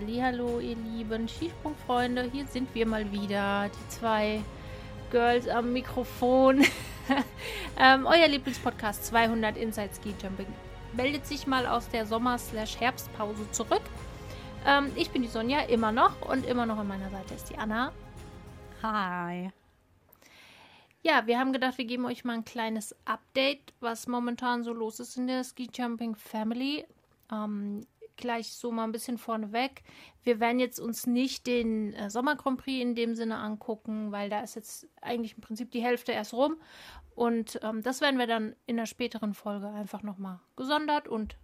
Hallo, ihr lieben Skisprungfreunde. Hier sind wir mal wieder, die zwei Girls am Mikrofon. ähm, euer Lieblingspodcast 200 Inside Ski Jumping meldet sich mal aus der Sommer-Herbstpause zurück. Ähm, ich bin die Sonja, immer noch. Und immer noch an meiner Seite ist die Anna. Hi. Ja, wir haben gedacht, wir geben euch mal ein kleines Update, was momentan so los ist in der Ski Jumping Family. Ähm, gleich so mal ein bisschen vorneweg. Wir werden jetzt uns nicht den äh, Sommer Grand Prix in dem Sinne angucken, weil da ist jetzt eigentlich im Prinzip die Hälfte erst rum. Und ähm, das werden wir dann in der späteren Folge einfach nochmal gesondert und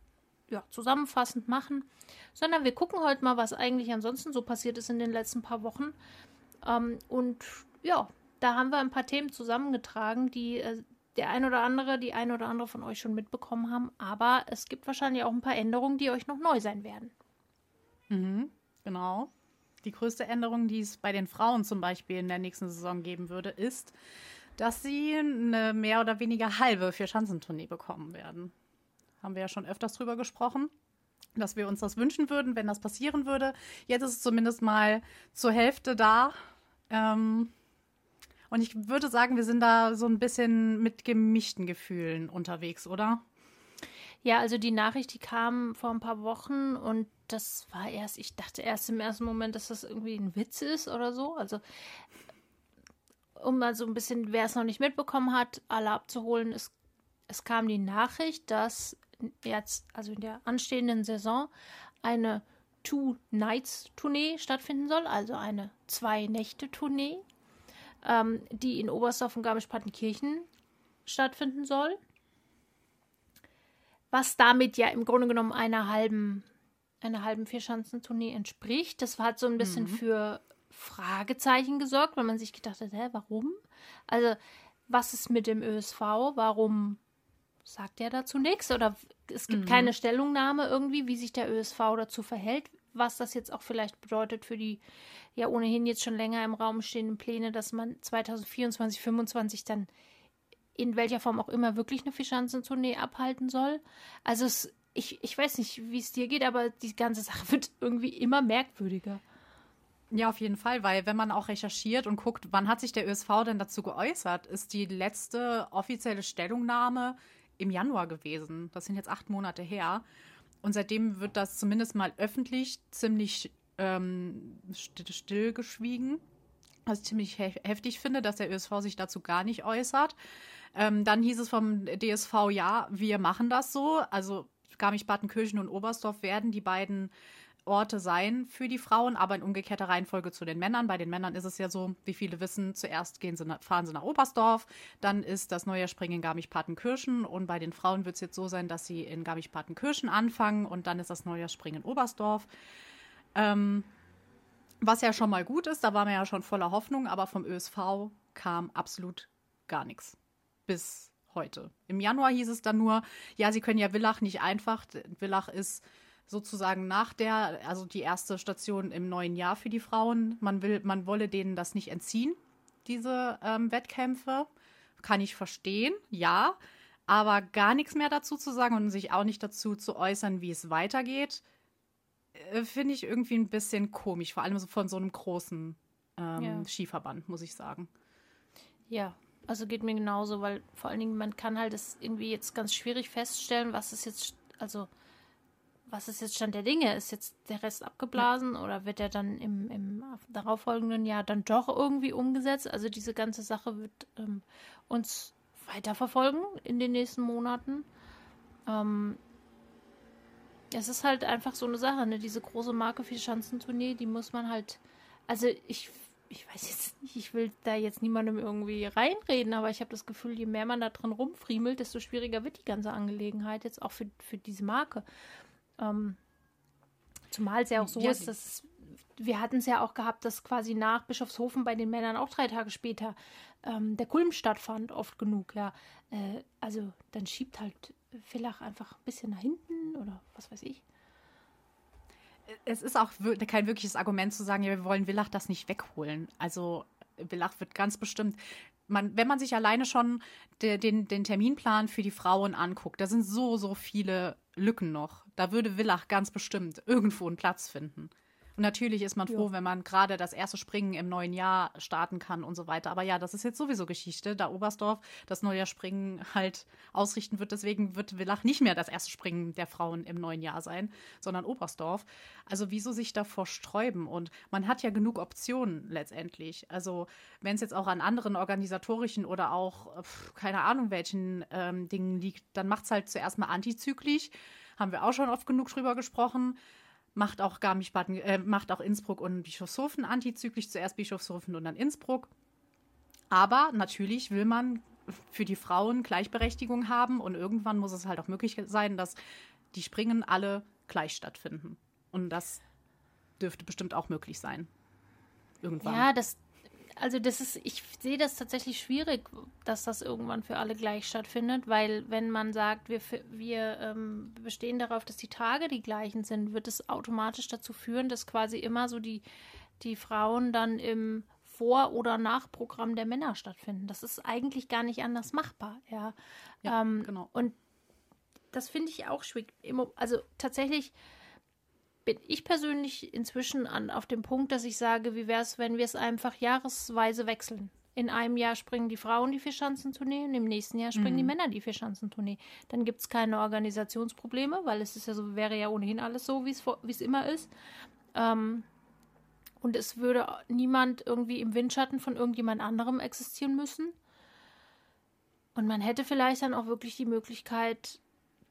ja, zusammenfassend machen. Sondern wir gucken heute mal, was eigentlich ansonsten so passiert ist in den letzten paar Wochen. Ähm, und ja, da haben wir ein paar Themen zusammengetragen, die äh, der ein oder andere, die ein oder andere von euch schon mitbekommen haben. Aber es gibt wahrscheinlich auch ein paar Änderungen, die euch noch neu sein werden. Mhm, genau. Die größte Änderung, die es bei den Frauen zum Beispiel in der nächsten Saison geben würde, ist, dass sie eine mehr oder weniger halbe Vier-Schanzentournee bekommen werden. Haben wir ja schon öfters drüber gesprochen, dass wir uns das wünschen würden, wenn das passieren würde. Jetzt ist es zumindest mal zur Hälfte da. Ähm, und ich würde sagen, wir sind da so ein bisschen mit gemischten Gefühlen unterwegs, oder? Ja, also die Nachricht, die kam vor ein paar Wochen und das war erst, ich dachte erst im ersten Moment, dass das irgendwie ein Witz ist oder so. Also, um mal so ein bisschen, wer es noch nicht mitbekommen hat, alle abzuholen, es, es kam die Nachricht, dass jetzt, also in der anstehenden Saison, eine Two-Nights-Tournee stattfinden soll, also eine Zwei-Nächte-Tournee ähm, die in Oberstdorf und Garmisch-Partenkirchen stattfinden soll. Was damit ja im Grunde genommen einer halben, einer halben Vierschanzentournee entspricht. Das hat so ein bisschen mhm. für Fragezeichen gesorgt, weil man sich gedacht hat, hä, warum? Also, was ist mit dem ÖSV? Warum sagt er dazu nichts? Oder es gibt mhm. keine Stellungnahme irgendwie, wie sich der ÖSV dazu verhält, was das jetzt auch vielleicht bedeutet für die ja ohnehin jetzt schon länger im Raum stehenden Pläne, dass man 2024, 2025 dann in welcher Form auch immer wirklich eine Fischanzentournee abhalten soll. Also es, ich, ich weiß nicht, wie es dir geht, aber die ganze Sache wird irgendwie immer merkwürdiger. Ja, auf jeden Fall, weil wenn man auch recherchiert und guckt, wann hat sich der ÖSV denn dazu geäußert, ist die letzte offizielle Stellungnahme im Januar gewesen. Das sind jetzt acht Monate her. Und seitdem wird das zumindest mal öffentlich ziemlich ähm, stillgeschwiegen. Was ich ziemlich he heftig finde, dass der ÖSV sich dazu gar nicht äußert. Ähm, dann hieß es vom DSV, ja, wir machen das so. Also Garmisch-Partenkirchen und Oberstdorf werden die beiden Orte sein für die Frauen, aber in umgekehrter Reihenfolge zu den Männern. Bei den Männern ist es ja so, wie viele wissen, zuerst gehen sie, fahren sie nach Oberstdorf, dann ist das neue Springen in Garmisch-Partenkirchen und bei den Frauen wird es jetzt so sein, dass sie in Garmisch-Partenkirchen anfangen und dann ist das neue Springen in Oberstdorf. Ähm, was ja schon mal gut ist, da waren wir ja schon voller Hoffnung, aber vom ÖSV kam absolut gar nichts. Bis heute. Im Januar hieß es dann nur, ja, sie können ja Villach nicht einfach. Villach ist sozusagen nach der, also die erste Station im neuen Jahr für die Frauen. Man will, man wolle denen das nicht entziehen, diese ähm, Wettkämpfe. Kann ich verstehen, ja. Aber gar nichts mehr dazu zu sagen und sich auch nicht dazu zu äußern, wie es weitergeht, äh, finde ich irgendwie ein bisschen komisch, vor allem so von so einem großen ähm, ja. Skiverband, muss ich sagen. Ja, also geht mir genauso, weil vor allen Dingen man kann halt es irgendwie jetzt ganz schwierig feststellen, was ist jetzt, also was ist jetzt Stand der Dinge? Ist jetzt der Rest abgeblasen ja. oder wird er dann im, im darauffolgenden Jahr dann doch irgendwie umgesetzt? Also diese ganze Sache wird ähm, uns weiterverfolgen in den nächsten Monaten. Ähm, es ist halt einfach so eine Sache, ne? Diese große Marke für Schanzentournee, die muss man halt. Also ich, ich weiß jetzt nicht, ich will da jetzt niemandem irgendwie reinreden, aber ich habe das Gefühl, je mehr man da drin rumfriemelt, desto schwieriger wird die ganze Angelegenheit jetzt auch für, für diese Marke. Ähm, zumal es ja auch so ja, ist, dass wir hatten es ja auch gehabt, dass quasi nach Bischofshofen bei den Männern auch drei Tage später ähm, der Kulm stattfand, oft genug, ja. Äh, also dann schiebt halt Villach einfach ein bisschen nach hinten oder was weiß ich. Es ist auch kein wirkliches Argument zu sagen, ja, wir wollen Villach das nicht wegholen. Also Villach wird ganz bestimmt, man, wenn man sich alleine schon de, den, den Terminplan für die Frauen anguckt, da sind so, so viele Lücken noch. Da würde Villach ganz bestimmt irgendwo einen Platz finden. Und natürlich ist man froh, ja. wenn man gerade das erste Springen im neuen Jahr starten kann und so weiter. Aber ja, das ist jetzt sowieso Geschichte, da Oberstdorf das neue Springen halt ausrichten wird. Deswegen wird Villach nicht mehr das erste Springen der Frauen im neuen Jahr sein, sondern Oberstdorf. Also wieso sich davor sträuben? Und man hat ja genug Optionen letztendlich. Also wenn es jetzt auch an anderen organisatorischen oder auch, keine Ahnung, welchen ähm, Dingen liegt, dann macht es halt zuerst mal antizyklisch. Haben wir auch schon oft genug drüber gesprochen macht auch Garmisch-Baden, äh, macht auch Innsbruck und Bischofshofen antizyklisch, zuerst Bischofshofen und dann Innsbruck. Aber natürlich will man für die Frauen Gleichberechtigung haben und irgendwann muss es halt auch möglich sein, dass die Springen alle gleich stattfinden. Und das dürfte bestimmt auch möglich sein. Irgendwann. Ja, das, also das ist, ich sehe das tatsächlich schwierig, dass das irgendwann für alle gleich stattfindet, weil wenn man sagt, wir, wir ähm, bestehen darauf, dass die Tage die gleichen sind, wird es automatisch dazu führen, dass quasi immer so die, die Frauen dann im Vor- oder Nachprogramm der Männer stattfinden. Das ist eigentlich gar nicht anders machbar, ja. ja ähm, genau. Und das finde ich auch schwierig. Also tatsächlich bin ich persönlich inzwischen an, auf dem Punkt, dass ich sage, wie wäre es, wenn wir es einfach jahresweise wechseln? In einem Jahr springen die Frauen die Vierschanzentournee und im nächsten Jahr springen mhm. die Männer die Vierschanzentournee. Dann gibt es keine Organisationsprobleme, weil es ist ja so, wäre ja ohnehin alles so, wie es immer ist. Ähm, und es würde niemand irgendwie im Windschatten von irgendjemand anderem existieren müssen. Und man hätte vielleicht dann auch wirklich die Möglichkeit,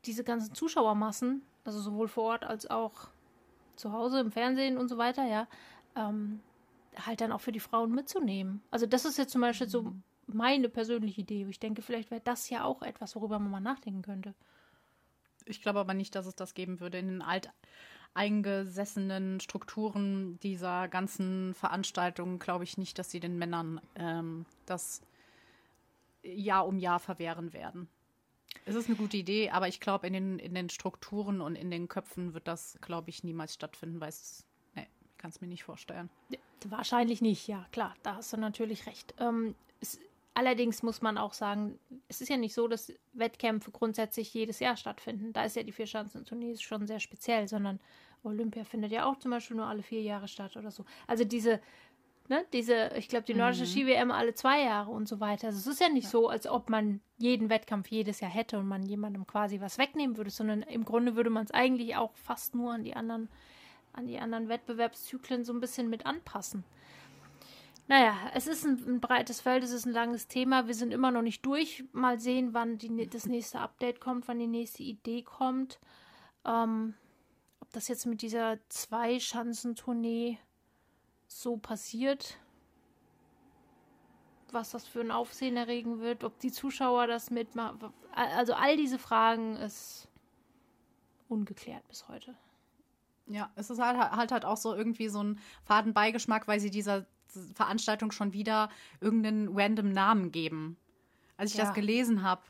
diese ganzen Zuschauermassen, also sowohl vor Ort als auch zu Hause im Fernsehen und so weiter, ja, ähm, halt dann auch für die Frauen mitzunehmen. Also das ist jetzt zum Beispiel so mhm. meine persönliche Idee. Ich denke, vielleicht wäre das ja auch etwas, worüber man mal nachdenken könnte. Ich glaube aber nicht, dass es das geben würde in den alteingesessenen Strukturen dieser ganzen Veranstaltungen. Glaube ich nicht, dass sie den Männern ähm, das Jahr um Jahr verwehren werden. Es ist eine gute Idee, aber ich glaube, in den, in den Strukturen und in den Köpfen wird das, glaube ich, niemals stattfinden, weil es, nee, ich kann es mir nicht vorstellen. Wahrscheinlich nicht, ja, klar, da hast du natürlich recht. Ähm, es, allerdings muss man auch sagen, es ist ja nicht so, dass Wettkämpfe grundsätzlich jedes Jahr stattfinden. Da ist ja die Vierschanzentournee schon sehr speziell, sondern Olympia findet ja auch zum Beispiel nur alle vier Jahre statt oder so. Also diese ne, diese, ich glaube, die nordische mhm. Ski-WM alle zwei Jahre und so weiter. Also es ist ja nicht ja. so, als ob man jeden Wettkampf jedes Jahr hätte und man jemandem quasi was wegnehmen würde, sondern im Grunde würde man es eigentlich auch fast nur an die anderen, an die anderen Wettbewerbszyklen so ein bisschen mit anpassen. Naja, es ist ein, ein, breites Feld, es ist ein langes Thema. Wir sind immer noch nicht durch. Mal sehen, wann die, das nächste Update kommt, wann die nächste Idee kommt. Ähm, ob das jetzt mit dieser Zwei-Schanzentournee so passiert, was das für ein Aufsehen erregen wird, ob die Zuschauer das mitmachen. Also all diese Fragen ist ungeklärt bis heute. Ja, es ist halt, halt halt auch so irgendwie so ein Fadenbeigeschmack, weil sie dieser Veranstaltung schon wieder irgendeinen random Namen geben. Als ich ja. das gelesen habe,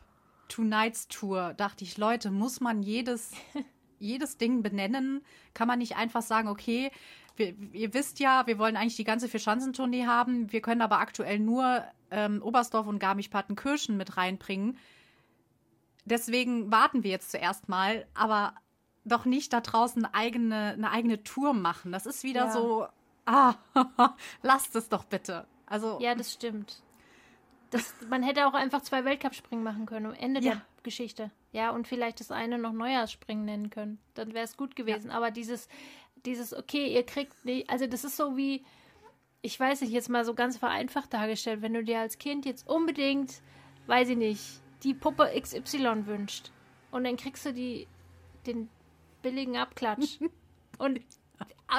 Two Nights Tour, dachte ich, Leute, muss man jedes, jedes Ding benennen? Kann man nicht einfach sagen, okay, wir, ihr wisst ja, wir wollen eigentlich die ganze Vierschanzentournee haben. Wir können aber aktuell nur ähm, Oberstdorf und Garmisch-Partenkirchen mit reinbringen. Deswegen warten wir jetzt zuerst mal, aber doch nicht da draußen eine eigene, eine eigene Tour machen. Das ist wieder ja. so, ah, lasst es doch bitte. Also, ja, das stimmt. Das, man hätte auch einfach zwei Weltcup-Springen machen können am Ende ja. der Geschichte. Ja, und vielleicht das eine noch Neujahrsspringen nennen können. Dann wäre es gut gewesen. Ja. Aber dieses, dieses, okay, ihr kriegt nicht, also das ist so wie, ich weiß nicht, jetzt mal so ganz vereinfacht dargestellt, wenn du dir als Kind jetzt unbedingt, weiß ich nicht, die Puppe XY wünscht und dann kriegst du die, den billigen Abklatsch und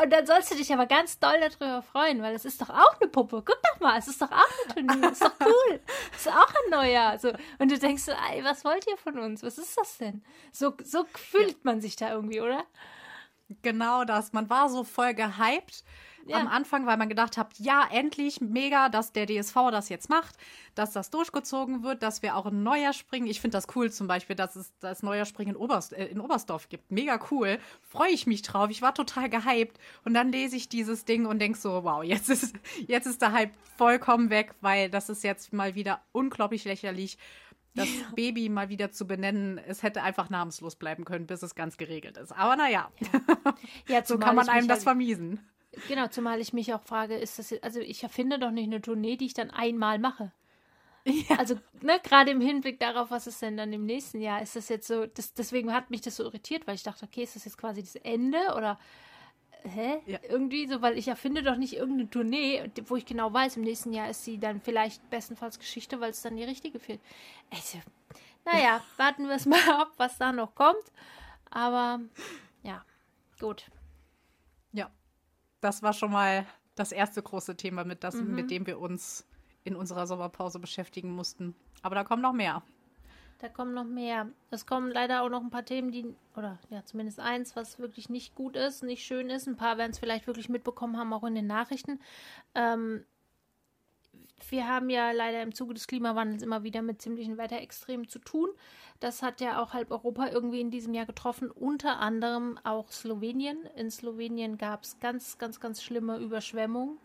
und dann sollst du dich aber ganz doll darüber freuen, weil es ist doch auch eine Puppe. Guck doch mal, es ist doch auch ein Turnier. Das ist doch cool. Es ist auch ein Neujahr. So. Und du denkst, ey, was wollt ihr von uns? Was ist das denn? So, so fühlt ja. man sich da irgendwie, oder? Genau das. Man war so voll gehypt ja. am Anfang, weil man gedacht hat, ja, endlich mega, dass der DSV das jetzt macht, dass das durchgezogen wird, dass wir auch ein neuer Springen. Ich finde das cool zum Beispiel, dass es das neuer Springen in, Oberst, äh, in Oberstdorf gibt. Mega cool. Freue ich mich drauf. Ich war total gehypt. Und dann lese ich dieses Ding und denke so, wow, jetzt ist, jetzt ist der Hype vollkommen weg, weil das ist jetzt mal wieder unglaublich lächerlich das ja. Baby mal wieder zu benennen. Es hätte einfach namenslos bleiben können, bis es ganz geregelt ist. Aber naja, ja. ja so kann man einem das vermiesen. Genau, zumal ich mich auch frage, ist das, also ich erfinde doch nicht eine Tournee, die ich dann einmal mache. Ja. Also, ne, gerade im Hinblick darauf, was ist denn dann im nächsten Jahr? Ist das jetzt so, das, deswegen hat mich das so irritiert, weil ich dachte, okay, ist das jetzt quasi das Ende oder hä? Ja. Irgendwie so, weil ich erfinde doch nicht irgendeine Tournee, wo ich genau weiß, im nächsten Jahr ist sie dann vielleicht bestenfalls Geschichte, weil es dann die richtige fehlt. Also, naja, warten wir es mal ab, was da noch kommt. Aber ja, gut. Ja, das war schon mal das erste große Thema, mit, das, mhm. mit dem wir uns in unserer Sommerpause beschäftigen mussten. Aber da kommen noch mehr. Da kommen noch mehr. Es kommen leider auch noch ein paar Themen, die, oder ja, zumindest eins, was wirklich nicht gut ist, nicht schön ist. Ein paar werden es vielleicht wirklich mitbekommen haben, auch in den Nachrichten. Ähm, wir haben ja leider im Zuge des Klimawandels immer wieder mit ziemlichen Wetterextremen zu tun. Das hat ja auch halb Europa irgendwie in diesem Jahr getroffen, unter anderem auch Slowenien. In Slowenien gab es ganz, ganz, ganz schlimme Überschwemmungen.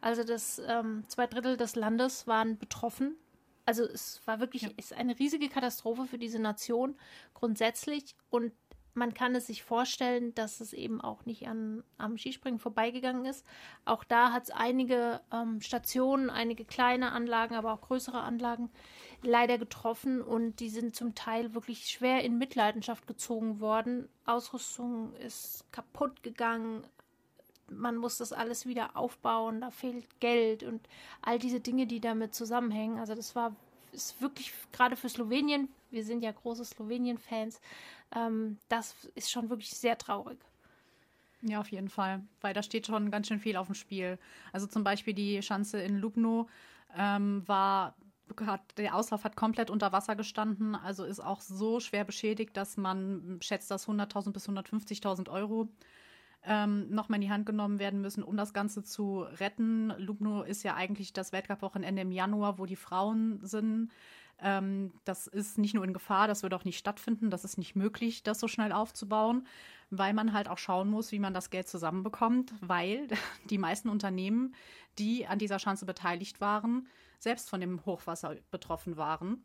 Also das ähm, zwei Drittel des Landes waren betroffen. Also es war wirklich ja. ist eine riesige Katastrophe für diese Nation grundsätzlich und man kann es sich vorstellen, dass es eben auch nicht an, am Skispringen vorbeigegangen ist. Auch da hat es einige ähm, Stationen, einige kleine Anlagen, aber auch größere Anlagen leider getroffen und die sind zum Teil wirklich schwer in Mitleidenschaft gezogen worden. Ausrüstung ist kaputt gegangen. Man muss das alles wieder aufbauen, da fehlt Geld und all diese Dinge, die damit zusammenhängen. Also das war ist wirklich gerade für Slowenien, wir sind ja große Slowenien-Fans, ähm, das ist schon wirklich sehr traurig. Ja, auf jeden Fall, weil da steht schon ganz schön viel auf dem Spiel. Also zum Beispiel die Schanze in Lubno ähm, war hat, der Auslauf hat komplett unter Wasser gestanden, also ist auch so schwer beschädigt, dass man schätzt, dass 100.000 bis 150.000 Euro ähm, nochmal in die Hand genommen werden müssen, um das Ganze zu retten. Lubno ist ja eigentlich das Weltcup-Wochenende im Januar, wo die Frauen sind. Ähm, das ist nicht nur in Gefahr, das wird auch nicht stattfinden. Das ist nicht möglich, das so schnell aufzubauen, weil man halt auch schauen muss, wie man das Geld zusammenbekommt, weil die meisten Unternehmen, die an dieser Chance beteiligt waren, selbst von dem Hochwasser betroffen waren.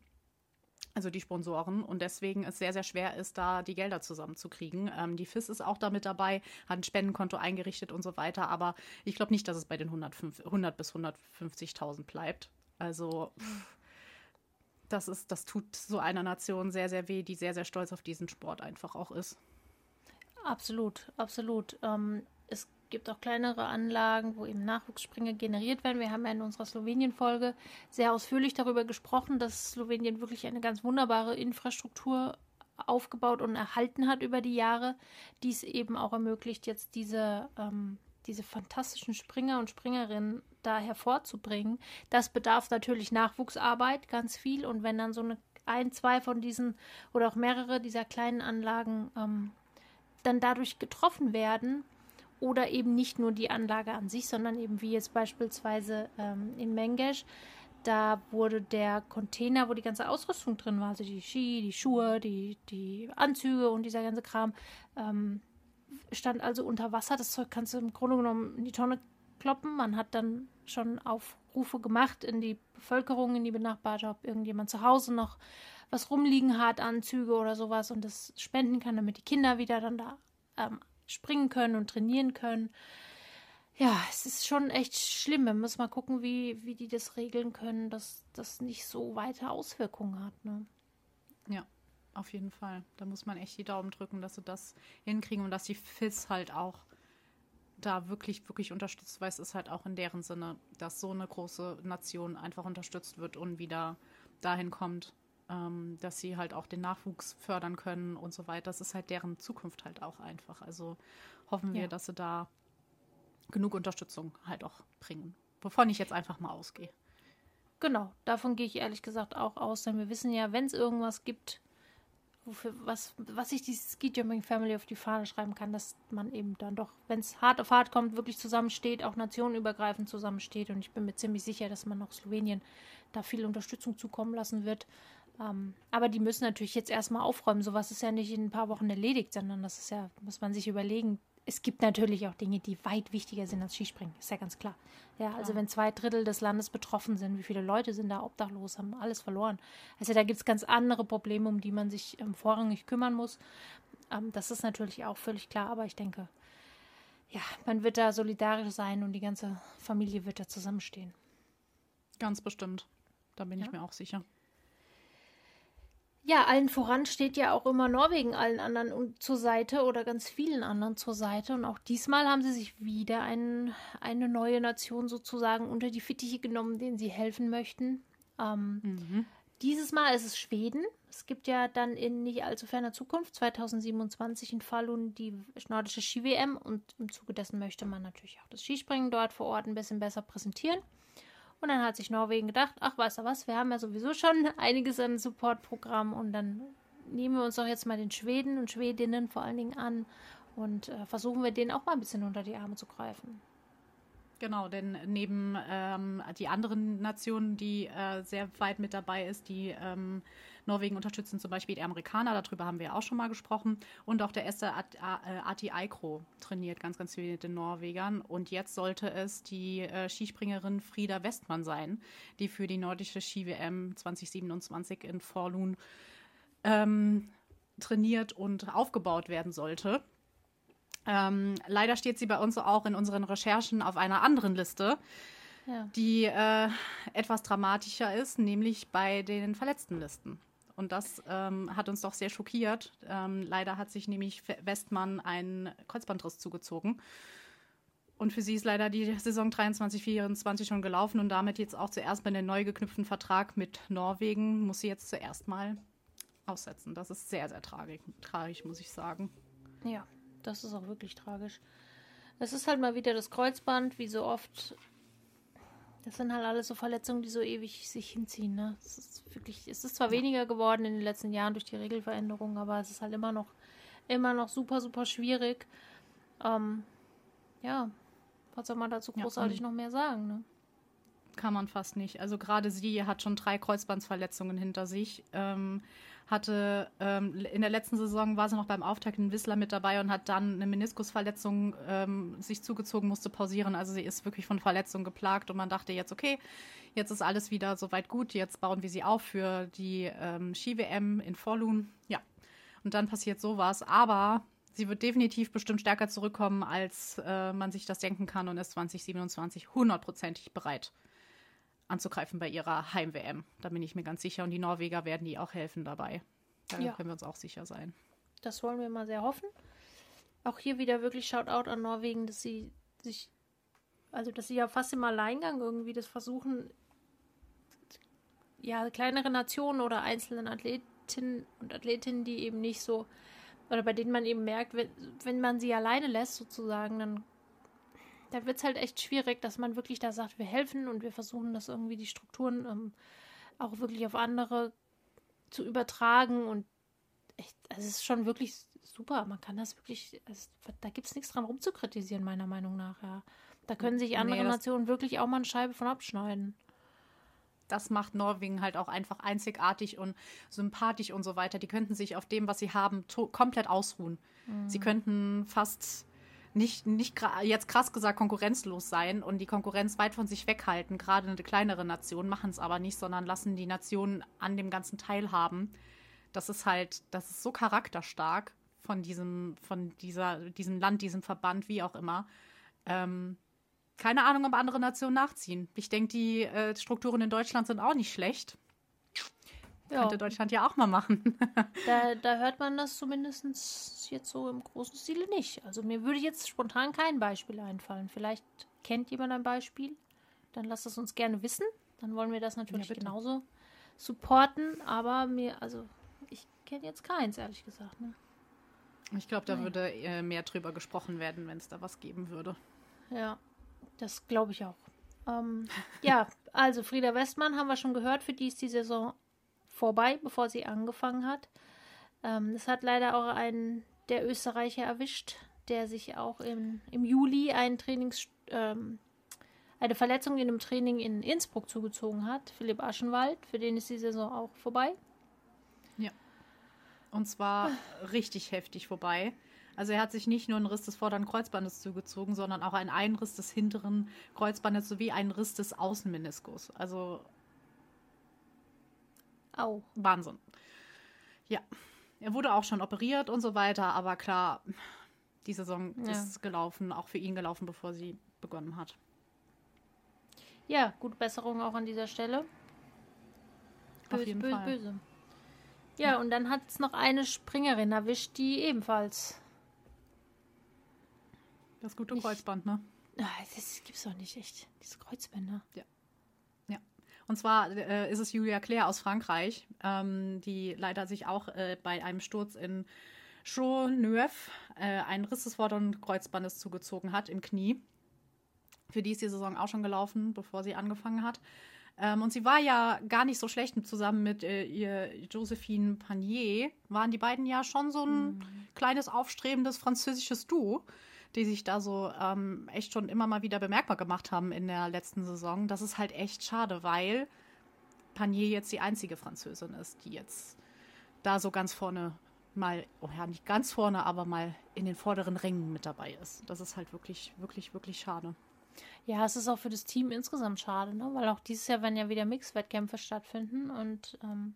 Also die Sponsoren und deswegen es sehr, sehr schwer ist, da die Gelder zusammenzukriegen. Ähm, die FIS ist auch damit dabei, hat ein Spendenkonto eingerichtet und so weiter, aber ich glaube nicht, dass es bei den 105, 100 bis 150.000 bleibt. Also das ist, das tut so einer Nation sehr, sehr weh, die sehr, sehr stolz auf diesen Sport einfach auch ist. Absolut, absolut. Ähm, gibt auch kleinere Anlagen, wo eben Nachwuchsspringer generiert werden. Wir haben ja in unserer Slowenien-Folge sehr ausführlich darüber gesprochen, dass Slowenien wirklich eine ganz wunderbare Infrastruktur aufgebaut und erhalten hat über die Jahre, die es eben auch ermöglicht, jetzt diese ähm, diese fantastischen Springer und Springerinnen da hervorzubringen. Das bedarf natürlich Nachwuchsarbeit ganz viel. Und wenn dann so eine, ein, zwei von diesen oder auch mehrere dieser kleinen Anlagen ähm, dann dadurch getroffen werden, oder eben nicht nur die Anlage an sich, sondern eben wie jetzt beispielsweise ähm, in Mengesh, da wurde der Container, wo die ganze Ausrüstung drin war, also die Ski, die Schuhe, die, die Anzüge und dieser ganze Kram, ähm, stand also unter Wasser. Das Zeug kannst du im Grunde genommen in die Tonne kloppen. Man hat dann schon Aufrufe gemacht in die Bevölkerung, in die benachbarte, ob irgendjemand zu Hause noch was rumliegen hat, Anzüge oder sowas und das spenden kann, damit die Kinder wieder dann da ähm, springen können und trainieren können. Ja, es ist schon echt schlimm. Wir müssen mal gucken, wie, wie die das regeln können, dass das nicht so weite Auswirkungen hat. Ne? Ja. Auf jeden Fall. Da muss man echt die Daumen drücken, dass sie das hinkriegen und dass die FIS halt auch da wirklich, wirklich unterstützt, weil es ist halt auch in deren Sinne, dass so eine große Nation einfach unterstützt wird und wieder dahin kommt, ähm, dass sie halt auch den Nachwuchs fördern können und so weiter. Das ist halt deren Zukunft halt auch einfach. Also hoffen wir, ja. dass sie da genug Unterstützung halt auch bringen. Wovon ich jetzt einfach mal ausgehe. Genau, davon gehe ich ehrlich gesagt auch aus, denn wir wissen ja, wenn es irgendwas gibt, wofür, was, was sich die Ski Jumping Family auf die Fahne schreiben kann, dass man eben dann doch, wenn es hart auf hart kommt, wirklich zusammensteht, auch nationenübergreifend zusammensteht. Und ich bin mir ziemlich sicher, dass man auch Slowenien da viel Unterstützung zukommen lassen wird. Ähm, aber die müssen natürlich jetzt erstmal aufräumen. Sowas ist ja nicht in ein paar Wochen erledigt, sondern das ist ja, muss man sich überlegen, es gibt natürlich auch Dinge, die weit wichtiger sind als Skispringen, ist ja ganz klar. Ja, also wenn zwei Drittel des Landes betroffen sind, wie viele Leute sind da obdachlos, haben alles verloren. Also da gibt es ganz andere Probleme, um die man sich ähm, vorrangig kümmern muss. Ähm, das ist natürlich auch völlig klar, aber ich denke, ja, man wird da solidarisch sein und die ganze Familie wird da zusammenstehen. Ganz bestimmt. Da bin ja. ich mir auch sicher. Ja, allen voran steht ja auch immer Norwegen allen anderen zur Seite oder ganz vielen anderen zur Seite. Und auch diesmal haben sie sich wieder ein, eine neue Nation sozusagen unter die Fittiche genommen, denen sie helfen möchten. Ähm, mhm. Dieses Mal ist es Schweden. Es gibt ja dann in nicht allzu ferner Zukunft, 2027 in Falun, die nordische Ski-WM. Und im Zuge dessen möchte man natürlich auch das Skispringen dort vor Ort ein bisschen besser präsentieren. Und dann hat sich Norwegen gedacht, ach, weißt du was, wir haben ja sowieso schon einiges an Supportprogramm und dann nehmen wir uns doch jetzt mal den Schweden und Schwedinnen vor allen Dingen an und äh, versuchen wir denen auch mal ein bisschen unter die Arme zu greifen. Genau, denn neben ähm, die anderen Nationen, die äh, sehr weit mit dabei ist, die ähm, Norwegen unterstützen, zum Beispiel die Amerikaner, darüber haben wir auch schon mal gesprochen. Und auch der erste Ati Aikro trainiert ganz, ganz viel mit den Norwegern. Und jetzt sollte es die äh, Skispringerin Frieda Westmann sein, die für die nordische Ski-WM 2027 in Forlun ähm, trainiert und aufgebaut werden sollte. Ähm, leider steht sie bei uns auch in unseren Recherchen auf einer anderen Liste, ja. die äh, etwas dramatischer ist, nämlich bei den Verletztenlisten. Und das ähm, hat uns doch sehr schockiert. Ähm, leider hat sich nämlich Westmann einen Kreuzbandriss zugezogen. Und für sie ist leider die Saison 23-24 schon gelaufen und damit jetzt auch zuerst bei einem neu geknüpften Vertrag mit Norwegen muss sie jetzt zuerst mal aussetzen. Das ist sehr, sehr tragisch, tragisch muss ich sagen. Ja, das ist auch wirklich tragisch. Es ist halt mal wieder das Kreuzband, wie so oft. Das sind halt alles so Verletzungen, die so ewig sich hinziehen. Ne? Es ist wirklich, es ist zwar weniger geworden in den letzten Jahren durch die Regelveränderungen, aber es ist halt immer noch, immer noch super, super schwierig. Ähm, ja, was soll man dazu großartig ja, noch mehr sagen? Ne? Kann man fast nicht. Also gerade sie hat schon drei Kreuzbandsverletzungen hinter sich. Ähm, hatte ähm, in der letzten Saison war sie noch beim Auftakt in Whistler mit dabei und hat dann eine Meniskusverletzung ähm, sich zugezogen, musste pausieren. Also sie ist wirklich von Verletzungen geplagt und man dachte jetzt, okay, jetzt ist alles wieder soweit gut, jetzt bauen wir sie auf für die ähm, Ski-WM in Forlun. Ja, und dann passiert sowas, aber sie wird definitiv bestimmt stärker zurückkommen, als äh, man sich das denken kann und ist 2027 hundertprozentig bereit anzugreifen bei ihrer Heim-WM. Da bin ich mir ganz sicher. Und die Norweger werden ihr auch helfen dabei. Da ja. können wir uns auch sicher sein. Das wollen wir mal sehr hoffen. Auch hier wieder wirklich Shoutout an Norwegen, dass sie sich, also dass sie ja fast im Alleingang irgendwie das versuchen, ja, kleinere Nationen oder einzelnen Athletinnen und Athletinnen, die eben nicht so, oder bei denen man eben merkt, wenn, wenn man sie alleine lässt sozusagen, dann da wird es halt echt schwierig, dass man wirklich da sagt, wir helfen und wir versuchen das irgendwie die Strukturen ähm, auch wirklich auf andere zu übertragen und echt, also es ist schon wirklich super. Man kann das wirklich, es, da gibt es nichts dran rumzukritisieren, meiner Meinung nach, ja. Da können sich andere nee, Nationen wirklich auch mal eine Scheibe von abschneiden. Das macht Norwegen halt auch einfach einzigartig und sympathisch und so weiter. Die könnten sich auf dem, was sie haben, komplett ausruhen. Mhm. Sie könnten fast nicht, nicht jetzt krass gesagt konkurrenzlos sein und die Konkurrenz weit von sich weghalten. Gerade eine kleinere Nation machen es aber nicht, sondern lassen die Nationen an dem Ganzen teilhaben. Das ist halt, das ist so charakterstark von diesem, von dieser, diesem Land, diesem Verband, wie auch immer. Ähm, keine Ahnung, ob andere Nationen nachziehen. Ich denke, die äh, Strukturen in Deutschland sind auch nicht schlecht. Ja. Könnte Deutschland ja auch mal machen. da, da hört man das zumindest jetzt so im großen Stile nicht. Also mir würde jetzt spontan kein Beispiel einfallen. Vielleicht kennt jemand ein Beispiel. Dann lasst es uns gerne wissen. Dann wollen wir das natürlich ja, genauso supporten. Aber mir, also ich kenne jetzt keins, ehrlich gesagt. Ne? Ich glaube, da Nein. würde äh, mehr drüber gesprochen werden, wenn es da was geben würde. Ja, das glaube ich auch. Ähm, ja, also Frieda Westmann haben wir schon gehört, für die ist die Saison vorbei, bevor sie angefangen hat. Ähm, das hat leider auch einen der Österreicher erwischt, der sich auch im, im Juli einen Trainings, ähm, eine Verletzung in einem Training in Innsbruck zugezogen hat. Philipp Aschenwald, für den ist die Saison auch vorbei. Ja. Und zwar richtig heftig vorbei. Also er hat sich nicht nur einen Riss des vorderen Kreuzbandes zugezogen, sondern auch einen Einriss des hinteren Kreuzbandes sowie einen Riss des Außenmeniskus. Also Au. Wahnsinn. Ja. Er wurde auch schon operiert und so weiter, aber klar, Die Saison Ja. ist gelaufen, auch für ihn gelaufen, bevor sie begonnen hat. Ja, gute Besserung auch an dieser Stelle. Auf Böse, jeden böse, Fall. böse. Ja, und dann hat es noch eine Springerin erwischt, die ebenfalls. Das gute Kreuzband, ne? Ah, das gibt's doch nicht echt. Diese Kreuzbänder. Und zwar äh, ist es Julia Claire aus Frankreich, ähm, die leider sich auch äh, bei einem Sturz in Chaux-Neuf äh, einen Riss des vorderen Kreuzbandes zugezogen hat im Knie. Für die ist die Saison auch schon gelaufen, bevor sie angefangen hat. Ähm, und sie war ja gar nicht so schlecht zusammen mit äh, ihr Josephine Panier. Waren die beiden ja schon so ein kleines aufstrebendes französisches Duo, die sich da so ähm, echt schon immer mal wieder bemerkbar gemacht haben in der letzten Saison. Das ist halt echt schade, weil Panier jetzt die einzige Französin ist, die jetzt da so ganz vorne mal, oh ja, nicht ganz vorne, aber mal in den vorderen Rängen mit dabei ist. Das ist halt wirklich, wirklich, wirklich schade. Ja, es ist auch für das Team insgesamt schade, ne? weil auch dieses Jahr werden ja wieder Mixwettkämpfe stattfinden und ähm,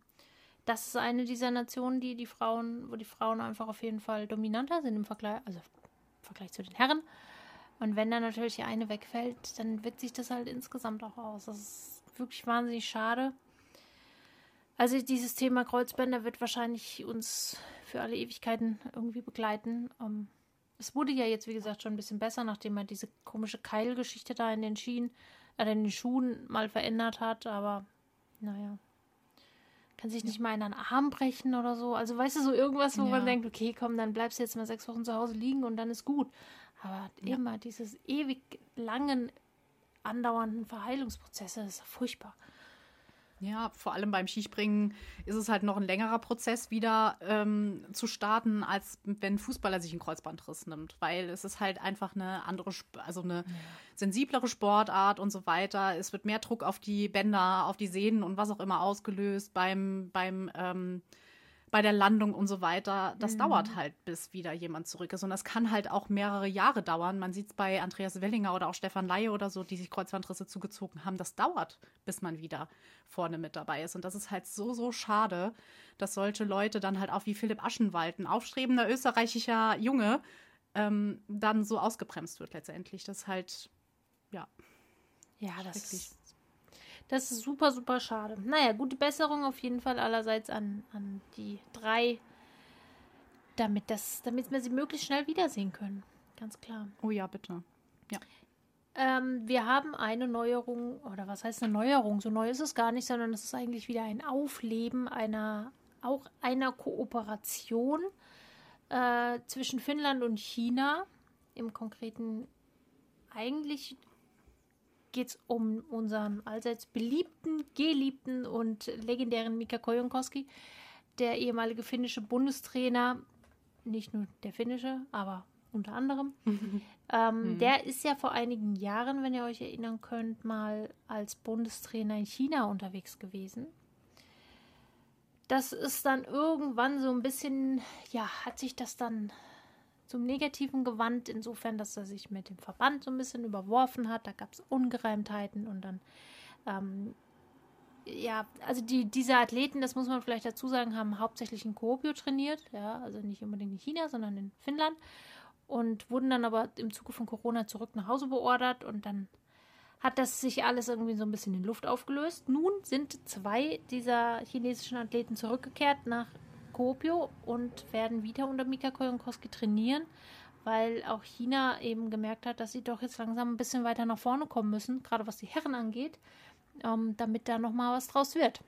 das ist eine dieser Nationen, die die Frauen, wo die Frauen einfach auf jeden Fall dominanter sind im Vergleich, also im Vergleich zu den Herren. Und wenn dann natürlich die eine wegfällt, dann wirkt sich das halt insgesamt auch aus. Das ist wirklich wahnsinnig schade. Also dieses Thema Kreuzbänder wird wahrscheinlich uns für alle Ewigkeiten irgendwie begleiten. Ähm, es wurde ja jetzt, wie gesagt, schon ein bisschen besser, nachdem er diese komische Keilgeschichte da in den Schienen, äh, in den Schuhen mal verändert hat, aber naja. Kann sich nicht mal einen Arm brechen oder so. Also weißt du, so irgendwas, wo Ja. man denkt, okay, komm, dann bleibst du jetzt mal sechs Wochen zu Hause liegen und dann ist gut. Aber Ja. immer dieses ewig langen, andauernden Verheilungsprozesse, das ist furchtbar. Ja, vor allem beim Skispringen ist es halt noch ein längerer Prozess, wieder ähm, zu starten, als wenn ein Fußballer sich einen Kreuzbandriss nimmt. Weil es ist halt einfach eine andere, also eine sensiblere Sportart und so weiter. Es wird mehr Druck auf die Bänder, auf die Sehnen und was auch immer ausgelöst beim, beim ähm, bei der Landung und so weiter. Das dauert halt, bis wieder jemand zurück ist. Und das kann halt auch mehrere Jahre dauern. Man sieht es bei Andreas Wellinger oder auch Stefan Laie oder so, die sich Kreuzbandrisse zugezogen haben. Das dauert, bis man wieder vorne mit dabei ist. Und das ist halt so, so schade, dass solche Leute dann halt auch wie Philipp Aschenwald, ein aufstrebender österreichischer Junge, ähm, dann so ausgebremst wird letztendlich. Das ist halt, ja, Ja, das ist, das ist super, super schade. Naja, gute Besserung auf jeden Fall allerseits an, an die drei, damit, das, damit wir sie möglichst schnell wiedersehen können. Ganz klar. oh ja, bitte. Ähm, wir haben eine Neuerung, oder was heißt eine Neuerung? So neu ist es gar nicht, sondern es ist eigentlich wieder ein Aufleben einer, auch einer Kooperation äh, zwischen Finnland und China. Im Konkreten eigentlich geht es um unseren allseits beliebten, geliebten und legendären Mika Kojonkoski, der ehemalige finnische Bundestrainer, nicht nur der finnische, aber unter anderem. Ähm, Der ist ja vor einigen Jahren, wenn ihr euch erinnern könnt, mal als Bundestrainer in China unterwegs gewesen. Das ist dann irgendwann so ein bisschen, ja, hat sich das dann zum Negativen gewandt, insofern, dass er sich mit dem Verband so ein bisschen überworfen hat. Da gab es Ungereimtheiten und dann, ähm, ja, also die, diese Athleten, das muss man vielleicht dazu sagen, haben hauptsächlich in Kuopio trainiert, ja, also nicht unbedingt in China, sondern in Finnland und wurden dann aber im Zuge von Corona zurück nach Hause beordert und dann hat das sich alles irgendwie so ein bisschen in Luft aufgelöst. Nun sind zwei dieser chinesischen Athleten zurückgekehrt nach Kuopio und werden wieder unter Mika Koyonkowski trainieren, weil auch China eben gemerkt hat, dass sie doch jetzt langsam ein bisschen weiter nach vorne kommen müssen, gerade was die Herren angeht, ähm, damit da nochmal was draus wird.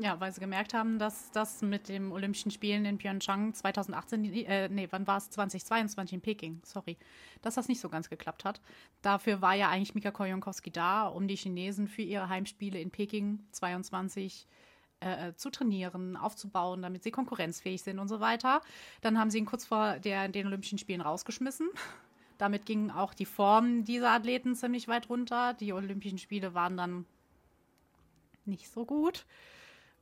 Ja, weil sie gemerkt haben, dass das mit den Olympischen Spielen in Pyeongchang 2018, äh, nee, wann war es? 2022 in Peking, sorry, dass das nicht so ganz geklappt hat. Dafür war ja eigentlich Mika Koyonkowski da, um die Chinesen für ihre Heimspiele in Peking 22 äh, zu trainieren, aufzubauen, damit sie konkurrenzfähig sind und so weiter. Dann haben sie ihn kurz vor der, den Olympischen Spielen rausgeschmissen. Damit ging auch die Form dieser Athleten ziemlich weit runter. Die Olympischen Spiele waren dann nicht so gut.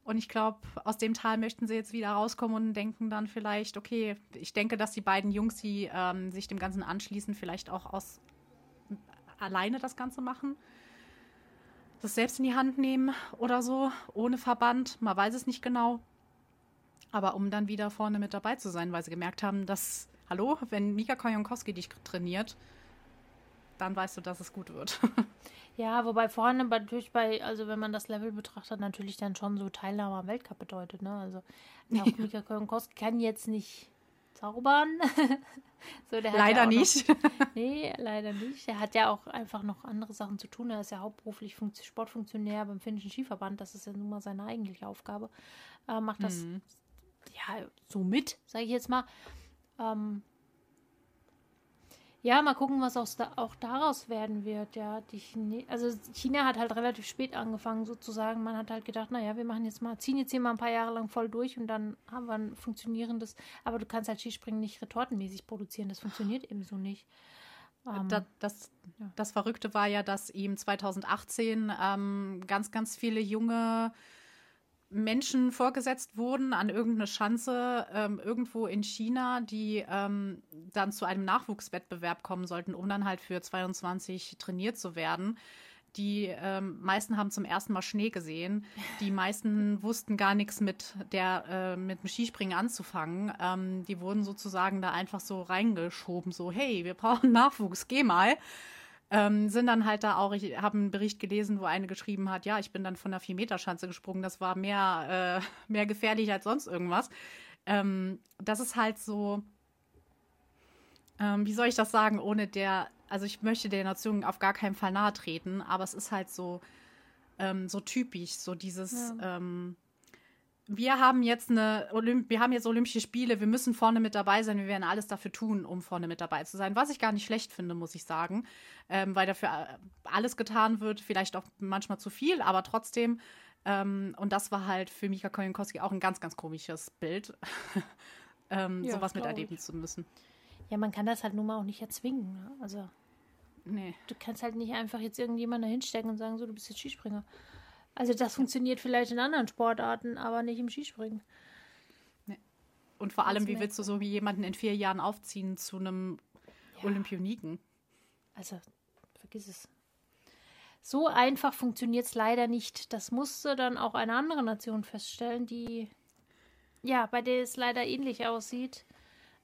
Und ich glaube, aus dem Tal möchten sie jetzt wieder rauskommen und denken dann vielleicht, okay, ich denke, dass die beiden Jungs, die ähm, sich dem Ganzen anschließen, vielleicht auch aus alleine das Ganze machen. Das selbst in die Hand nehmen oder so, ohne Verband. Man weiß es nicht genau. Aber um dann wieder vorne mit dabei zu sein, weil sie gemerkt haben, dass hallo, wenn Mika Kojonkowski dich trainiert, dann weißt du, dass es gut wird. Ja, wobei vorne natürlich bei, also wenn man das Level betrachtet, natürlich dann schon so Teilnahme am Weltcup bedeutet, ne? Also auch ja. Mika Kojonkowski kann jetzt nicht zaubern. so, leider ja nicht. Noch, nee, leider nicht. Er hat ja auch einfach noch andere Sachen zu tun. Er ist ja hauptberuflich Funkt Sportfunktionär beim finnischen Skiverband. Das ist ja nun mal seine eigentliche Aufgabe. Äh, macht das mhm. ja so mit, sage ich jetzt mal. Ähm, ja, mal gucken, was auch, auch daraus werden wird. Ja, die Chine also China hat halt relativ spät angefangen sozusagen. Man hat halt gedacht, naja, wir machen jetzt mal, ziehen jetzt hier mal ein paar Jahre lang voll durch und dann haben wir ein funktionierendes. Aber du kannst halt Skispringen nicht retortenmäßig produzieren. Das funktioniert eben so nicht. Ähm, das, das, das, Verrückte war ja, dass ihm 2018 ähm, ganz, ganz viele junge Menschen vorgesetzt wurden an irgendeine Schanze ähm, irgendwo in China, die ähm, dann zu einem Nachwuchswettbewerb kommen sollten, um dann halt für 22 trainiert zu werden. Die ähm, meisten haben zum ersten Mal Schnee gesehen. Die meisten wussten gar nichts mit der äh, mit dem Skispringen anzufangen. Ähm, die wurden sozusagen da einfach so reingeschoben, so hey, wir brauchen Nachwuchs, geh mal. Ähm, sind dann halt da auch, ich habe einen Bericht gelesen, wo eine geschrieben hat, ja, ich bin dann von der 4-Meter-Schanze gesprungen, das war mehr, äh, mehr gefährlich als sonst irgendwas. Ähm, das ist halt so, ähm, wie soll ich das sagen, ohne der, also ich möchte der Nation auf gar keinen Fall nahe treten, aber es ist halt so, ähm, so typisch, so dieses, ja ähm, wir haben jetzt eine Olymp wir haben jetzt Olympische Spiele, wir müssen vorne mit dabei sein, wir werden alles dafür tun, um vorne mit dabei zu sein. Was ich gar nicht schlecht finde, muss ich sagen, ähm, weil dafür äh, alles getan wird, vielleicht auch manchmal zu viel, aber trotzdem. Ähm, und das war halt für Mika Kojenkowski auch ein ganz, ganz komisches Bild, ähm, ja, sowas miterleben ich. zu müssen. Ja, man kann das halt nun mal auch nicht erzwingen. Ne? Also, nee. du kannst halt nicht einfach jetzt irgendjemanden da hinstecken und sagen, so, du bist jetzt Skispringer. Also das funktioniert vielleicht in anderen Sportarten, aber nicht im Skispringen. Nee. Und vor allem, wie willst du so wie jemanden in vier Jahren aufziehen zu einem ja. Olympioniken? Also, vergiss es. So einfach funktioniert es leider nicht. Das musste dann auch eine andere Nation feststellen, die, ja, bei der es leider ähnlich aussieht.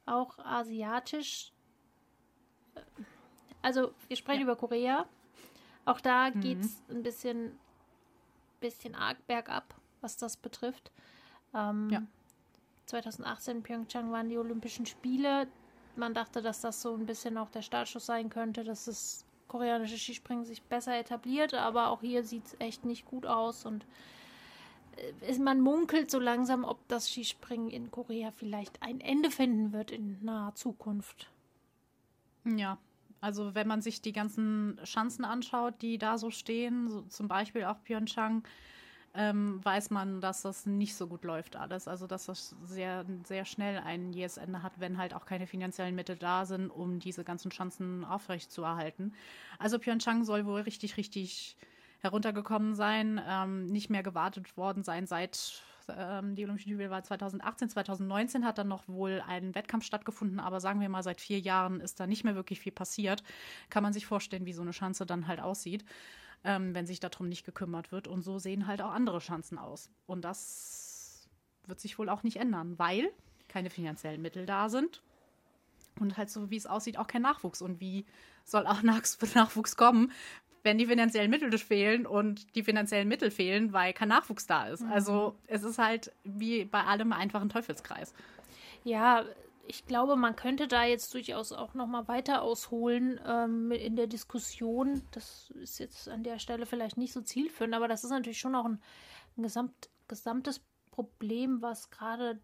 Auch asiatisch. Also, wir sprechen ja. über Korea. Auch da mhm. geht es ein bisschen bisschen arg bergab, was das betrifft. Ähm, ja. 2018 in Pyeongchang waren die Olympischen Spiele. Man dachte, dass das so ein bisschen auch der Startschuss sein könnte, dass das koreanische Skispringen sich besser etabliert, aber auch hier sieht es echt nicht gut aus und äh, man munkelt so langsam, ob das Skispringen in Korea vielleicht ein Ende finden wird in naher Zukunft. Ja, also wenn man sich die ganzen Schanzen anschaut, die da so stehen, so zum Beispiel auch Pyeongchang, ähm, weiß man, dass das nicht so gut läuft alles. Also dass das sehr, sehr schnell ein jähes Ende hat, wenn halt auch keine finanziellen Mittel da sind, um diese ganzen Schanzen aufrechtzuerhalten. Also Pyeongchang soll wohl richtig, richtig heruntergekommen sein, ähm, nicht mehr gewartet worden sein seit ähm, die Olympischen Spiele war 2018, 2019 hat dann noch wohl ein Wettkampf stattgefunden, aber sagen wir mal, seit vier Jahren ist da nicht mehr wirklich viel passiert. Kann man sich vorstellen, wie so eine Schanze dann halt aussieht, ähm, wenn sich darum nicht gekümmert wird. Und so sehen halt auch andere Schanzen aus. Und das wird sich wohl auch nicht ändern, weil keine finanziellen Mittel da sind. Und halt so, wie es aussieht, auch kein Nachwuchs. Und wie soll auch Nachwuchs kommen, wenn die finanziellen Mittel fehlen und die finanziellen Mittel fehlen, weil kein Nachwuchs da ist. Mhm. Also es ist halt wie bei allem einfach ein Teufelskreis. Ja, ich glaube, man könnte da jetzt durchaus auch noch mal weiter ausholen ähm, in der Diskussion. Das ist jetzt an der Stelle vielleicht nicht so zielführend, aber das ist natürlich schon auch ein, ein gesamt, gesamtes Problem, was gerade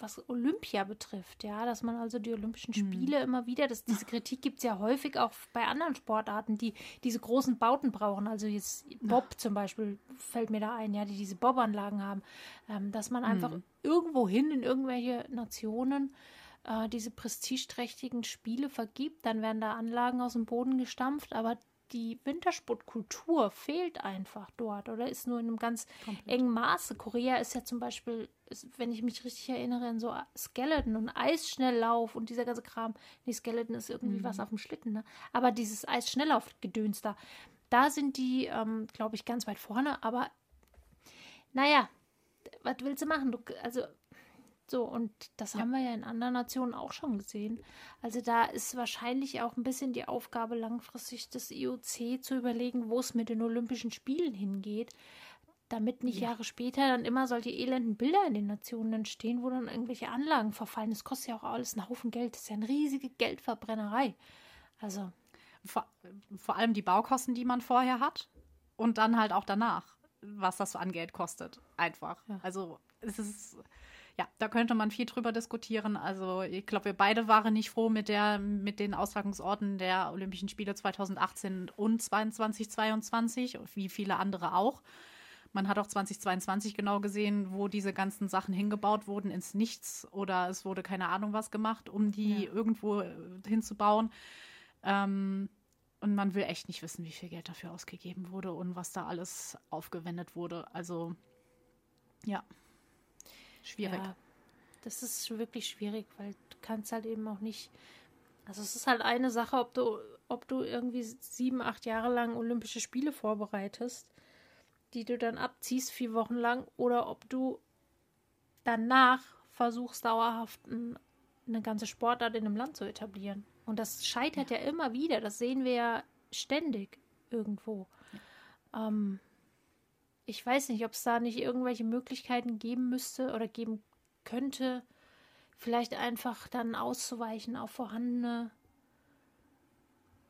was Olympia betrifft, ja, dass man also die Olympischen mhm. Spiele mhm. immer wieder, das, diese Kritik gibt es ja häufig auch bei anderen Sportarten, die diese großen Bauten brauchen. Also jetzt Bob zum Beispiel fällt mir da ein, ja, die diese Bobanlagen haben, ähm, dass man einfach mhm. irgendwo hin in irgendwelche Nationen äh, diese prestigeträchtigen Spiele vergibt, dann werden da Anlagen aus dem Boden gestampft, aber die Wintersportkultur fehlt einfach dort oder ist nur in einem ganz Komplett. engen Maße. Korea ist ja zum Beispiel, wenn ich mich richtig erinnere, in so Skeleton und Eisschnelllauf und dieser ganze Kram. Nee, Skeleton ist irgendwie mhm. was auf dem Schlitten, ne? Aber dieses Eisschnelllauf-Gedöns da, da sind die, ähm, glaube ich, ganz weit vorne. Aber naja, was willst du machen? Du, also So, und das ja. haben wir ja in anderen Nationen auch schon gesehen. Also da ist wahrscheinlich auch ein bisschen die Aufgabe langfristig des IOC zu überlegen, wo es mit den Olympischen Spielen hingeht, damit nicht ja. Jahre später dann immer solche elenden Bilder in den Nationen entstehen, wo dann irgendwelche Anlagen verfallen. Das kostet ja auch alles einen Haufen Geld. Das ist ja eine riesige Geldverbrennerei. Also. Vor, vor allem die Baukosten, die man vorher hat und dann halt auch danach, was das an Geld kostet. Einfach. Ja. Also es ist ja, da könnte man viel drüber diskutieren. Also ich glaube, wir beide waren nicht froh mit der, mit den Austragungsorten der Olympischen Spiele 2018 und 2022, wie viele andere auch. Man hat auch 2022 genau gesehen, wo diese ganzen Sachen hingebaut wurden, ins Nichts oder es wurde keine Ahnung was gemacht, um die ja. irgendwo äh, hinzubauen. Ähm, und man will echt nicht wissen, wie viel Geld dafür ausgegeben wurde und was da alles aufgewendet wurde. Also, ja. Schwierig. Ja, das ist wirklich schwierig, weil du kannst halt eben auch nicht. Also es ist halt eine Sache, ob du, ob du irgendwie sieben, acht Jahre lang Olympische Spiele vorbereitest, die du dann abziehst, vier Wochen lang, oder ob du danach versuchst, dauerhaft ein, eine ganze Sportart in einem Land zu etablieren. Und das scheitert ja, ja immer wieder. Das sehen wir ja ständig irgendwo. Ja. Ähm, ich weiß nicht, ob es da nicht irgendwelche Möglichkeiten geben müsste oder geben könnte, vielleicht einfach dann auszuweichen auf vorhandene,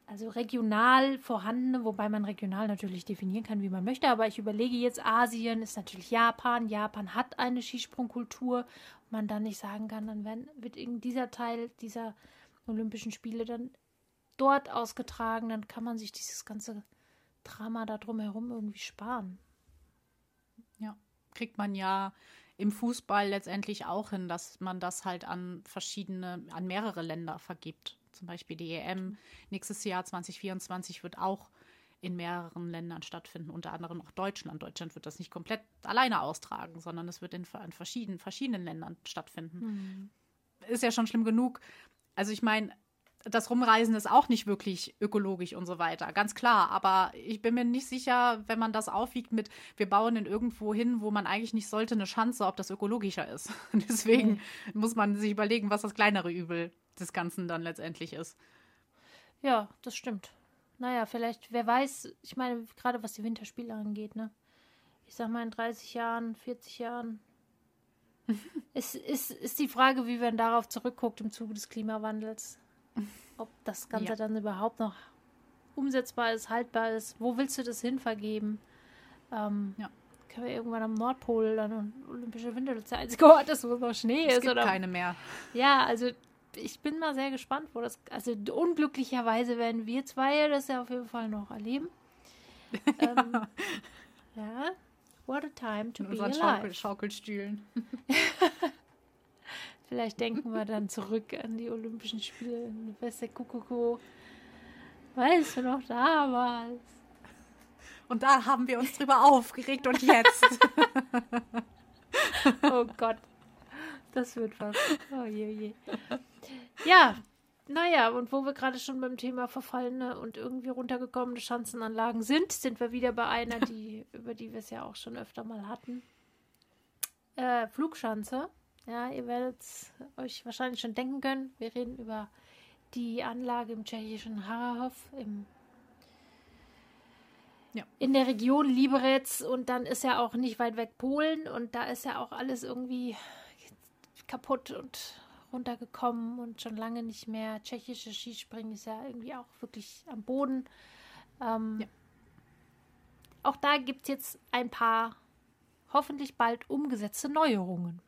also regional vorhandene, wobei man regional natürlich definieren kann, wie man möchte, aber ich überlege jetzt, Asien ist natürlich Japan, Japan hat eine Skisprungkultur, man dann nicht sagen kann, dann wird in dieser Teil dieser Olympischen Spiele dann dort ausgetragen, dann kann man sich dieses ganze Drama da drumherum irgendwie sparen. Kriegt man ja im Fußball letztendlich auch hin, dass man das halt an verschiedene, an mehrere Länder vergibt. Zum Beispiel die EM nächstes Jahr 2024 wird auch in mehreren Ländern stattfinden, unter anderem auch Deutschland. Deutschland wird das nicht komplett alleine austragen, sondern es wird in, in verschiedenen, verschiedenen Ländern stattfinden. Mhm. Ist ja schon schlimm genug. Also ich meine, das Rumreisen ist auch nicht wirklich ökologisch und so weiter, ganz klar. Aber ich bin mir nicht sicher, wenn man das aufwiegt mit, wir bauen in irgendwo hin, wo man eigentlich nicht sollte, eine Chance, ob das ökologischer ist. Deswegen mhm. muss man sich überlegen, was das kleinere Übel des Ganzen dann letztendlich ist. Ja, das stimmt. Naja, vielleicht, wer weiß, ich meine, gerade was die Winterspiele angeht, ne? Ich sag mal, in 30 Jahren, 40 Jahren. es ist, ist die Frage, wie man darauf zurückguckt im Zuge des Klimawandels ob das Ganze ja. dann überhaupt noch umsetzbar ist, haltbar ist. Wo willst du das hin vergeben? Ähm, ja. Können wir irgendwann am Nordpol dann Olympische Winter der einzige Ort ist, wo noch Schnee es ist? Gibt oder keine mehr. Ja, also ich bin mal sehr gespannt, wo das. Also unglücklicherweise werden wir zwei das ja auf jeden Fall noch erleben. ja. Ähm, ja. What a time to In be alive. Schaukel Schaukelstühlen. Vielleicht denken wir dann zurück an die Olympischen Spiele in Weste Kuckucku. Weißt du noch damals? Und da haben wir uns drüber aufgeregt und jetzt. oh Gott. Das wird was. Oh je, je. Ja, naja, und wo wir gerade schon beim Thema verfallene und irgendwie runtergekommene Schanzenanlagen sind, sind wir wieder bei einer, die, über die wir es ja auch schon öfter mal hatten. Äh, Flugschanze. Ja, ihr werdet euch wahrscheinlich schon denken können. Wir reden über die Anlage im tschechischen Harahov im ja. in der Region Liberec und dann ist ja auch nicht weit weg Polen und da ist ja auch alles irgendwie kaputt und runtergekommen und schon lange nicht mehr. Tschechische Skispringen ist ja irgendwie auch wirklich am Boden. Ähm, ja. Auch da gibt es jetzt ein paar hoffentlich bald umgesetzte Neuerungen.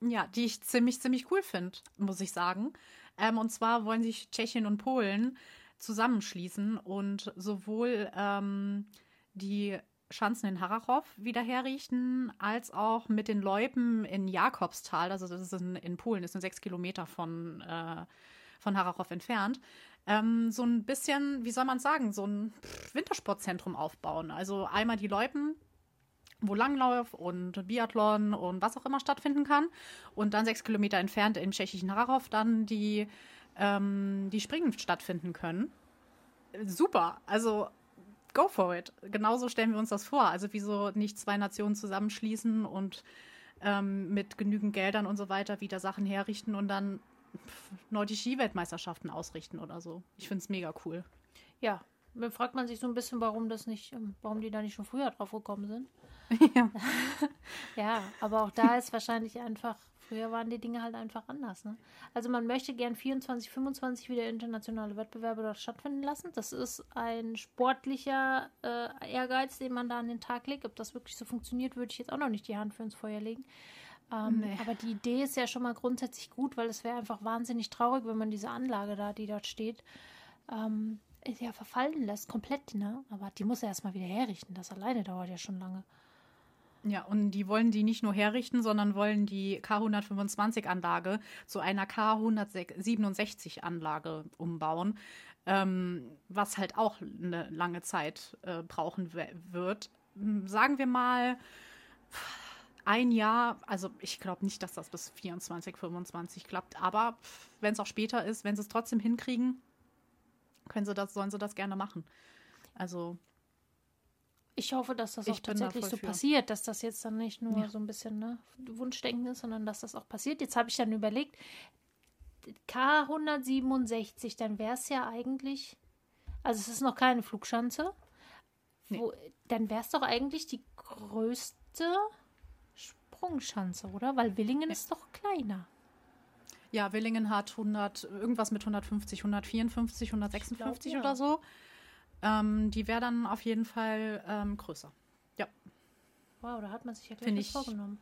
Ja, die ich ziemlich, ziemlich cool finde, muss ich sagen. Ähm, und zwar wollen sich Tschechien und Polen zusammenschließen und sowohl ähm, die Schanzen in Harachow wieder herrichten, als auch mit den Loipen in Jakobstal, also das ist in, in Polen, ist sind sechs Kilometer von, äh, von Harachow entfernt, ähm, so ein bisschen, wie soll man sagen, so ein Wintersportzentrum aufbauen. Also einmal die Loipen wo Langlauf und Biathlon und was auch immer stattfinden kann. Und dann sechs Kilometer entfernt im tschechischen Harachow dann die, ähm, die Springen stattfinden können. Super. Also go for it. Genauso stellen wir uns das vor. Also wieso nicht zwei Nationen zusammenschließen und ähm, mit genügend Geldern und so weiter wieder Sachen herrichten und dann nordische Ski-Weltmeisterschaften ausrichten oder so. Ich finde es mega cool. Ja, dann fragt man sich so ein bisschen, warum das nicht, ähm, warum die da nicht schon früher drauf gekommen sind. ja. ja, aber auch da ist wahrscheinlich einfach, früher waren die Dinge halt einfach anders. Ne? Also man möchte gern 24, 25 wieder internationale Wettbewerbe dort stattfinden lassen. Das ist ein sportlicher äh, Ehrgeiz, den man da an den Tag legt. Ob das wirklich so funktioniert, würde ich jetzt auch noch nicht die Hand für ins Feuer legen. Ähm, nee. Aber die Idee ist ja schon mal grundsätzlich gut, weil es wäre einfach wahnsinnig traurig, wenn man diese Anlage da, die dort steht, ähm, ja verfallen lässt, komplett, ne? Aber die muss er erstmal wieder herrichten. Das alleine dauert ja schon lange. Ja, und die wollen die nicht nur herrichten, sondern wollen die K125-Anlage zu einer K167-Anlage umbauen, ähm, was halt auch eine lange Zeit äh, brauchen wird. Sagen wir mal ein Jahr, also ich glaube nicht, dass das bis 24, 25 klappt, aber wenn es auch später ist, wenn sie es trotzdem hinkriegen, können sie das, sollen sie das gerne machen. Also ich hoffe, dass das auch tatsächlich so für. passiert, dass das jetzt dann nicht nur ja. so ein bisschen ne, Wunschdenken ist, sondern dass das auch passiert. Jetzt habe ich dann überlegt, K167, dann wäre es ja eigentlich, also es ist noch keine Flugschanze, nee. wo, dann wäre es doch eigentlich die größte Sprungschanze, oder? Weil Willingen ja. ist doch kleiner. Ja, Willingen hat 100, irgendwas mit 150, 154, 156 glaub, ja. oder so. Ähm, die wäre dann auf jeden Fall ähm, größer. Ja. Wow, da hat man sich ja gleich ich, vorgenommen.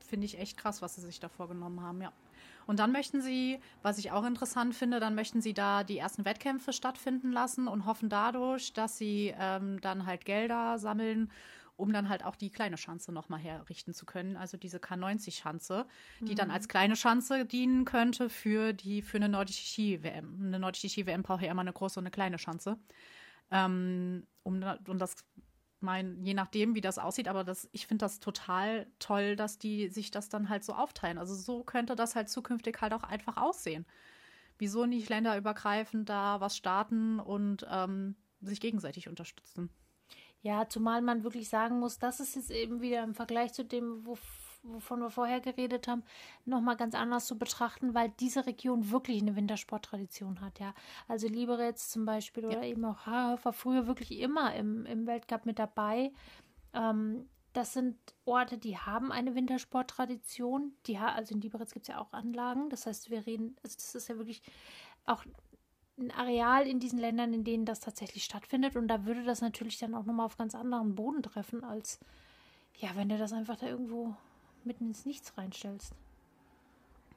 Finde ich echt krass, was sie sich da vorgenommen haben, ja. Und dann möchten sie, was ich auch interessant finde, dann möchten sie da die ersten Wettkämpfe stattfinden lassen und hoffen dadurch, dass sie ähm, dann halt Gelder sammeln um dann halt auch die kleine Schanze nochmal herrichten zu können. Also diese K90-Schanze, die mhm. dann als kleine Schanze dienen könnte für die für eine nordische Ski-WM. Eine nordische Ski-WM braucht ja immer eine große und eine kleine Schanze. Ähm, um, um das mein, je nachdem, wie das aussieht, aber das, ich finde das total toll, dass die sich das dann halt so aufteilen. Also so könnte das halt zukünftig halt auch einfach aussehen. Wieso nicht länderübergreifend da was starten und ähm, sich gegenseitig unterstützen? Ja, zumal man wirklich sagen muss, das ist jetzt eben wieder im Vergleich zu dem, wo, wovon wir vorher geredet haben, nochmal ganz anders zu betrachten, weil diese Region wirklich eine Wintersporttradition hat, ja. Also Liberec zum Beispiel oder eben auch Haarhofer früher wirklich immer im, im Weltcup mit dabei. Ähm, das sind Orte, die haben eine Wintersporttradition. Die, also in Liberec gibt es ja auch Anlagen. Das heißt, wir reden, also das ist ja wirklich auch ein Areal in diesen Ländern, in denen das tatsächlich stattfindet. Und da würde das natürlich dann auch nochmal auf ganz anderen Boden treffen, als ja, wenn du das einfach da irgendwo mitten ins Nichts reinstellst.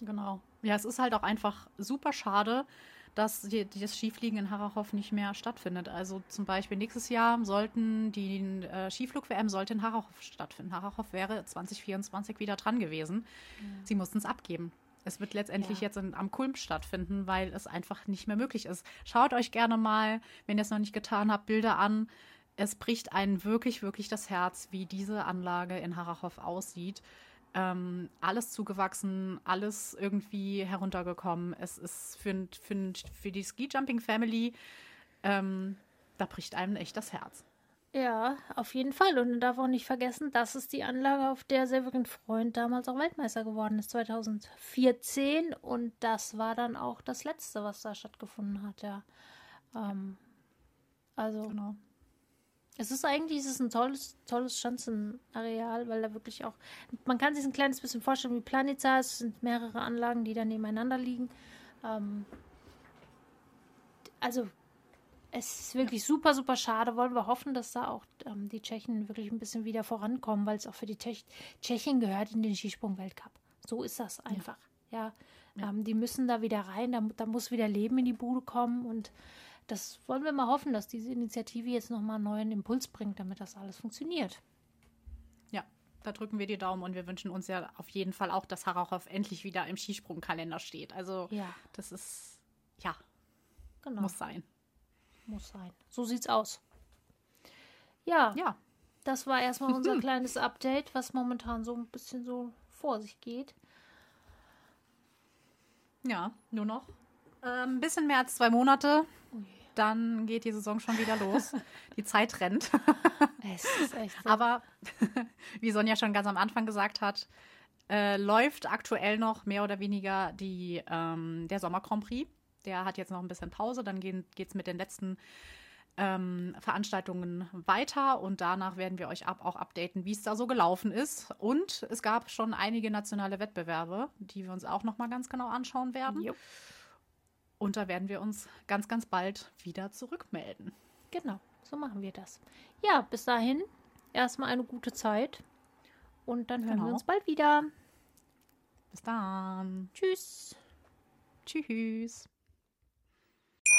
Genau. Ja, es ist halt auch einfach super schade, dass die, das Skifliegen in Harachow nicht mehr stattfindet. Also zum Beispiel nächstes Jahr sollten die äh, Skiflug-WM sollte in Harachow stattfinden. Harachow wäre 2024 wieder dran gewesen. Ja. Sie mussten es abgeben. Es wird letztendlich ja. jetzt in, am Kulm stattfinden, weil es einfach nicht mehr möglich ist. Schaut euch gerne mal, wenn ihr es noch nicht getan habt, Bilder an. Es bricht einen wirklich, wirklich das Herz, wie diese Anlage in Harachow aussieht. Ähm, alles zugewachsen, alles irgendwie heruntergekommen. Es ist für, für, für die Ski Jumping Family, ähm, da bricht einem echt das Herz. Ja, auf jeden Fall. Und man darf auch nicht vergessen, das ist die Anlage, auf der Severin Freund damals auch Weltmeister geworden ist, 2014. Und das war dann auch das Letzte, was da stattgefunden hat, ja. Ähm, also, genau. Es ist eigentlich es ist ein tolles, tolles Schanzenareal, weil da wirklich auch, man kann sich ein kleines bisschen vorstellen wie Planica, es sind mehrere Anlagen, die da nebeneinander liegen. Ähm, also es ist wirklich super, super schade. Wollen wir hoffen, dass da auch ähm, die Tschechen wirklich ein bisschen wieder vorankommen, weil es auch für die Tschech Tschechien gehört in den Skisprung-Weltcup. So ist das einfach. Ja, ja. Ähm, die müssen da wieder rein, da, da, muss wieder Leben in die Bude kommen und das wollen wir mal hoffen, dass diese Initiative jetzt nochmal einen neuen Impuls bringt, damit das alles funktioniert. Ja, da drücken wir die Daumen und wir wünschen uns ja auf jeden Fall auch, dass Harachow endlich wieder im Skisprungkalender steht. Also, ja. das ist, ja, genau. muss sein. Muss sein. So sieht's aus. Ja. Ja. Das war erstmal unser kleines Update, was momentan so ein bisschen so vor sich geht. Ja, nur noch ein bisschen mehr als zwei Monate. dann geht die Saison schon wieder los. Die Zeit rennt. Es ist echt so. Aber wie Sonja schon ganz am Anfang gesagt hat, äh, läuft aktuell noch mehr oder weniger die, ähm, der Sommer Grand Prix. Der hat jetzt noch ein bisschen Pause. Dann geht es mit den letzten ähm, Veranstaltungen weiter und danach werden wir euch ab, auch updaten, wie es da so gelaufen ist. Und es gab schon einige nationale Wettbewerbe, die wir uns auch noch mal ganz genau anschauen werden. Jo. Und da werden wir uns ganz, ganz bald wieder zurückmelden. Genau, so machen wir das. Ja, bis dahin erstmal eine gute Zeit und dann hören Genau. wir uns bald wieder. Bis dann. Tschüss. Tschüss.